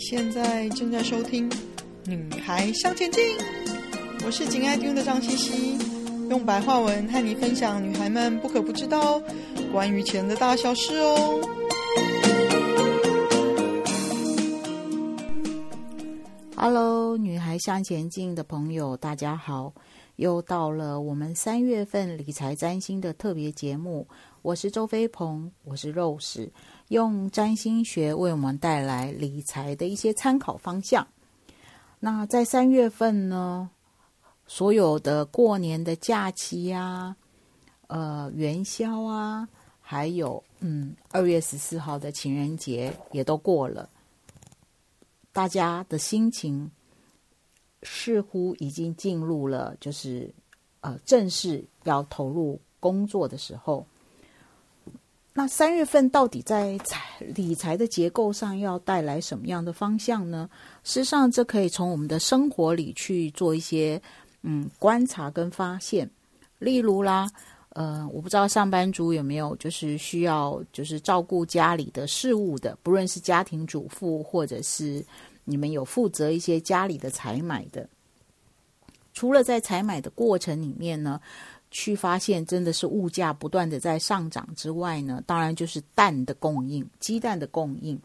现在正在收听《女孩向前进》，我是紧爱听的张茜茜，用白话文和你分享女孩们不可不知道关于钱的大小事哦。Hello，女孩向前进的朋友，大家好，又到了我们三月份理财占星的特别节目，我是周飞鹏，我是 Rose。用占星学为我们带来理财的一些参考方向。那在三月份呢，所有的过年的假期呀、啊，呃，元宵啊，还有嗯，二月十四号的情人节也都过了，大家的心情似乎已经进入了就是呃，正式要投入工作的时候。那三月份到底在财理财的结构上要带来什么样的方向呢？事实上，这可以从我们的生活里去做一些嗯观察跟发现。例如啦，呃，我不知道上班族有没有就是需要就是照顾家里的事务的，不论是家庭主妇或者是你们有负责一些家里的采买的。除了在采买的过程里面呢，去发现真的是物价不断的在上涨之外呢，当然就是蛋的供应，鸡蛋的供应。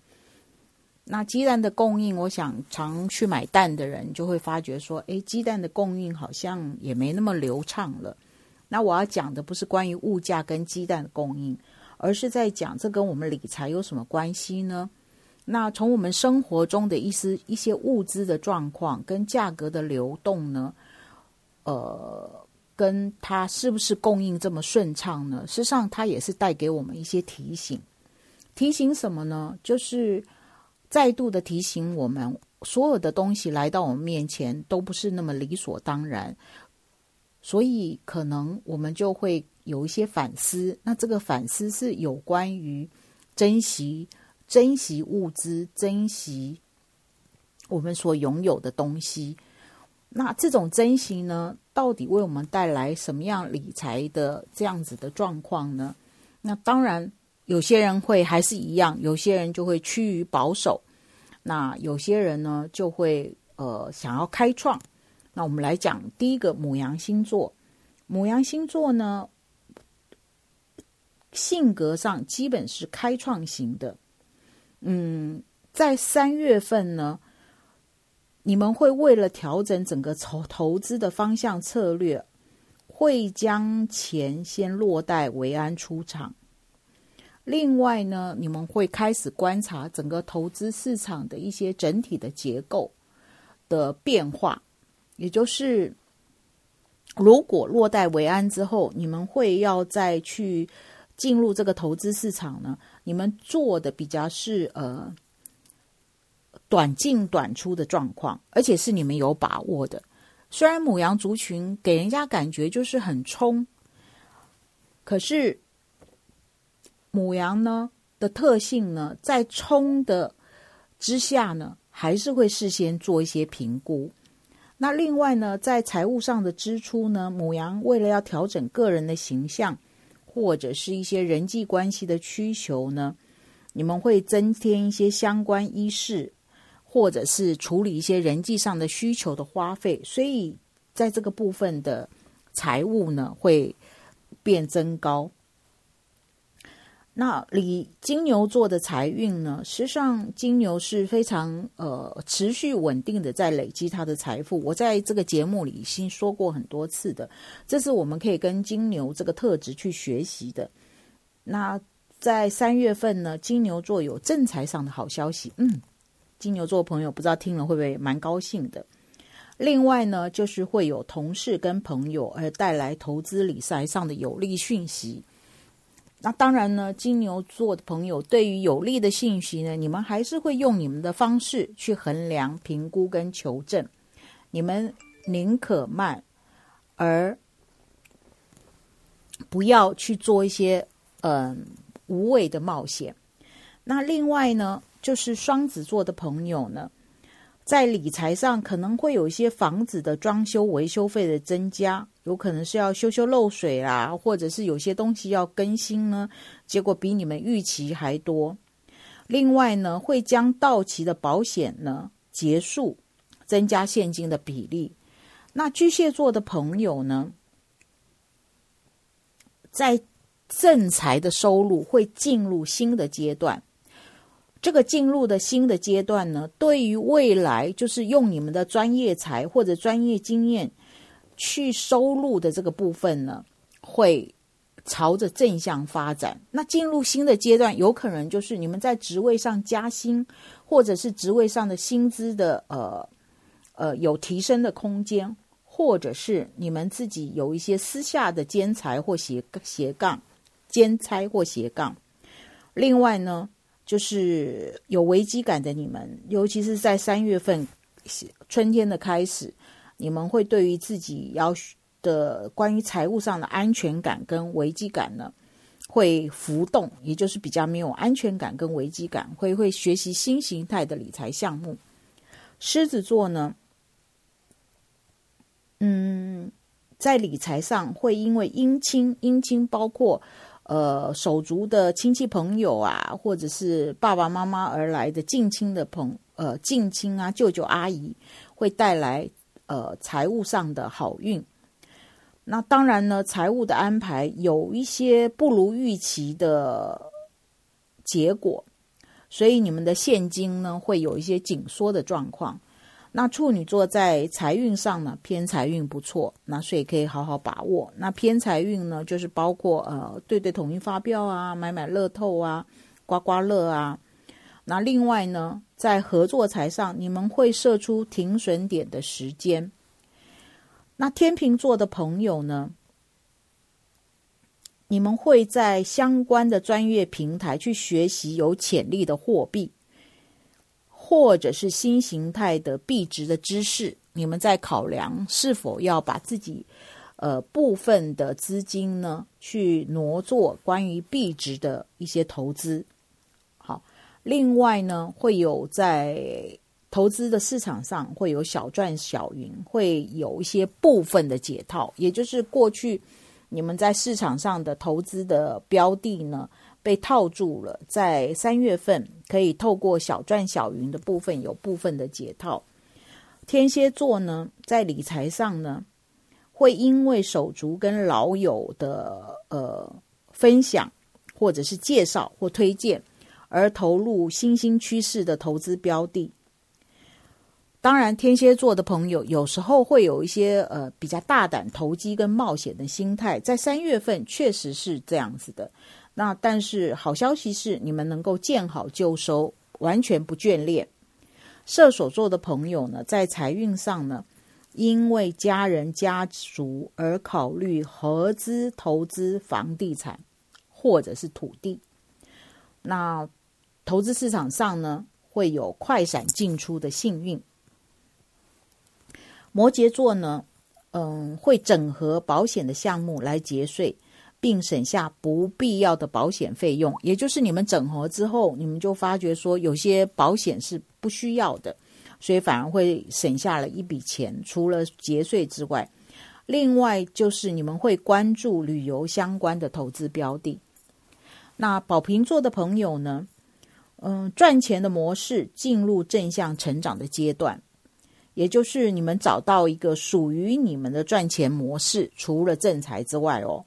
那鸡蛋的供应，我想常去买蛋的人就会发觉说，诶，鸡蛋的供应好像也没那么流畅了。那我要讲的不是关于物价跟鸡蛋的供应，而是在讲这跟我们理财有什么关系呢？那从我们生活中的一些一些物资的状况跟价格的流动呢，呃。跟它是不是供应这么顺畅呢？事实上，它也是带给我们一些提醒。提醒什么呢？就是再度的提醒我们，所有的东西来到我们面前都不是那么理所当然。所以，可能我们就会有一些反思。那这个反思是有关于珍惜、珍惜物资、珍惜我们所拥有的东西。那这种珍惜呢，到底为我们带来什么样理财的这样子的状况呢？那当然，有些人会还是一样，有些人就会趋于保守，那有些人呢就会呃想要开创。那我们来讲第一个母羊星座，母羊星座呢，性格上基本是开创型的，嗯，在三月份呢。你们会为了调整整个投投资的方向策略，会将钱先落袋为安出场。另外呢，你们会开始观察整个投资市场的一些整体的结构的变化，也就是如果落袋为安之后，你们会要再去进入这个投资市场呢，你们做的比较是呃。短进短出的状况，而且是你们有把握的。虽然母羊族群给人家感觉就是很冲，可是母羊呢的特性呢，在冲的之下呢，还是会事先做一些评估。那另外呢，在财务上的支出呢，母羊为了要调整个人的形象，或者是一些人际关系的需求呢，你们会增添一些相关衣饰。或者是处理一些人际上的需求的花费，所以在这个部分的财务呢会变增高。那李金牛座的财运呢，实际上金牛是非常呃持续稳定的在累积他的财富。我在这个节目里已经说过很多次的，这是我们可以跟金牛这个特质去学习的。那在三月份呢，金牛座有正财上的好消息，嗯。金牛座朋友不知道听了会不会蛮高兴的。另外呢，就是会有同事跟朋友而带来投资理财上的有利讯息。那当然呢，金牛座的朋友对于有利的信息呢，你们还是会用你们的方式去衡量、评估跟求证。你们宁可慢，而不要去做一些嗯、无谓的冒险。那另外呢，就是双子座的朋友呢，在理财上可能会有一些房子的装修维修费的增加，有可能是要修修漏水啦，或者是有些东西要更新呢，结果比你们预期还多。另外呢，会将到期的保险呢结束，增加现金的比例。那巨蟹座的朋友呢，在正财的收入会进入新的阶段。这个进入的新的阶段呢，对于未来就是用你们的专业才或者专业经验去收入的这个部分呢，会朝着正向发展。那进入新的阶段，有可能就是你们在职位上加薪，或者是职位上的薪资的呃呃有提升的空间，或者是你们自己有一些私下的兼财或斜斜杠兼差或斜杠。另外呢。就是有危机感的你们，尤其是在三月份春天的开始，你们会对于自己要的关于财务上的安全感跟危机感呢，会浮动，也就是比较没有安全感跟危机感，会会学习新形态的理财项目。狮子座呢，嗯，在理财上会因为姻亲，姻亲包括。呃，手足的亲戚朋友啊，或者是爸爸妈妈而来的近亲的朋，呃，近亲啊，舅舅阿姨，会带来呃财务上的好运。那当然呢，财务的安排有一些不如预期的结果，所以你们的现金呢，会有一些紧缩的状况。那处女座在财运上呢，偏财运不错，那所以可以好好把握。那偏财运呢，就是包括呃对对统一发票啊，买买乐透啊，刮刮乐啊。那另外呢，在合作财上，你们会设出停损点的时间。那天秤座的朋友呢，你们会在相关的专业平台去学习有潜力的货币。或者是新形态的币值的知识，你们在考量是否要把自己呃部分的资金呢，去挪作关于币值的一些投资。好，另外呢，会有在投资的市场上会有小赚小赢，会有一些部分的解套，也就是过去你们在市场上的投资的标的呢。被套住了，在三月份可以透过小赚小赢的部分有部分的解套。天蝎座呢，在理财上呢，会因为手足跟老友的呃分享或者是介绍或推荐而投入新兴趋势的投资标的。当然，天蝎座的朋友有时候会有一些呃比较大胆投机跟冒险的心态，在三月份确实是这样子的。那但是好消息是，你们能够见好就收，完全不眷恋。射手座的朋友呢，在财运上呢，因为家人家族而考虑合资投资房地产或者是土地。那投资市场上呢，会有快闪进出的幸运。摩羯座呢，嗯，会整合保险的项目来节税。并省下不必要的保险费用，也就是你们整合之后，你们就发觉说有些保险是不需要的，所以反而会省下了一笔钱。除了节税之外，另外就是你们会关注旅游相关的投资标的。那宝瓶座的朋友呢？嗯，赚钱的模式进入正向成长的阶段，也就是你们找到一个属于你们的赚钱模式，除了正财之外哦。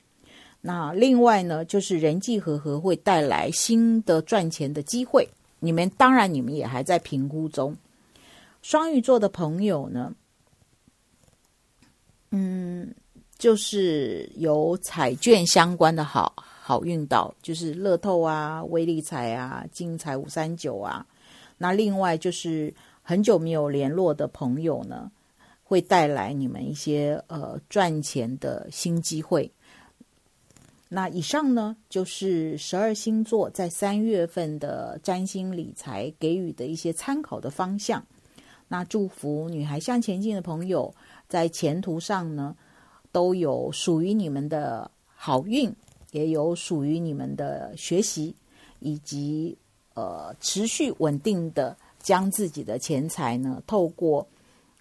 那另外呢，就是人际和合会带来新的赚钱的机会。你们当然，你们也还在评估中。双鱼座的朋友呢，嗯，就是有彩券相关的好好运到，就是乐透啊、威力彩啊、精彩五三九啊。那另外就是很久没有联络的朋友呢，会带来你们一些呃赚钱的新机会。那以上呢，就是十二星座在三月份的占星理财给予的一些参考的方向。那祝福女孩向前进的朋友，在前途上呢，都有属于你们的好运，也有属于你们的学习，以及呃持续稳定的将自己的钱财呢，透过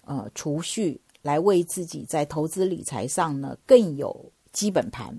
呃储蓄来为自己在投资理财上呢更有基本盘。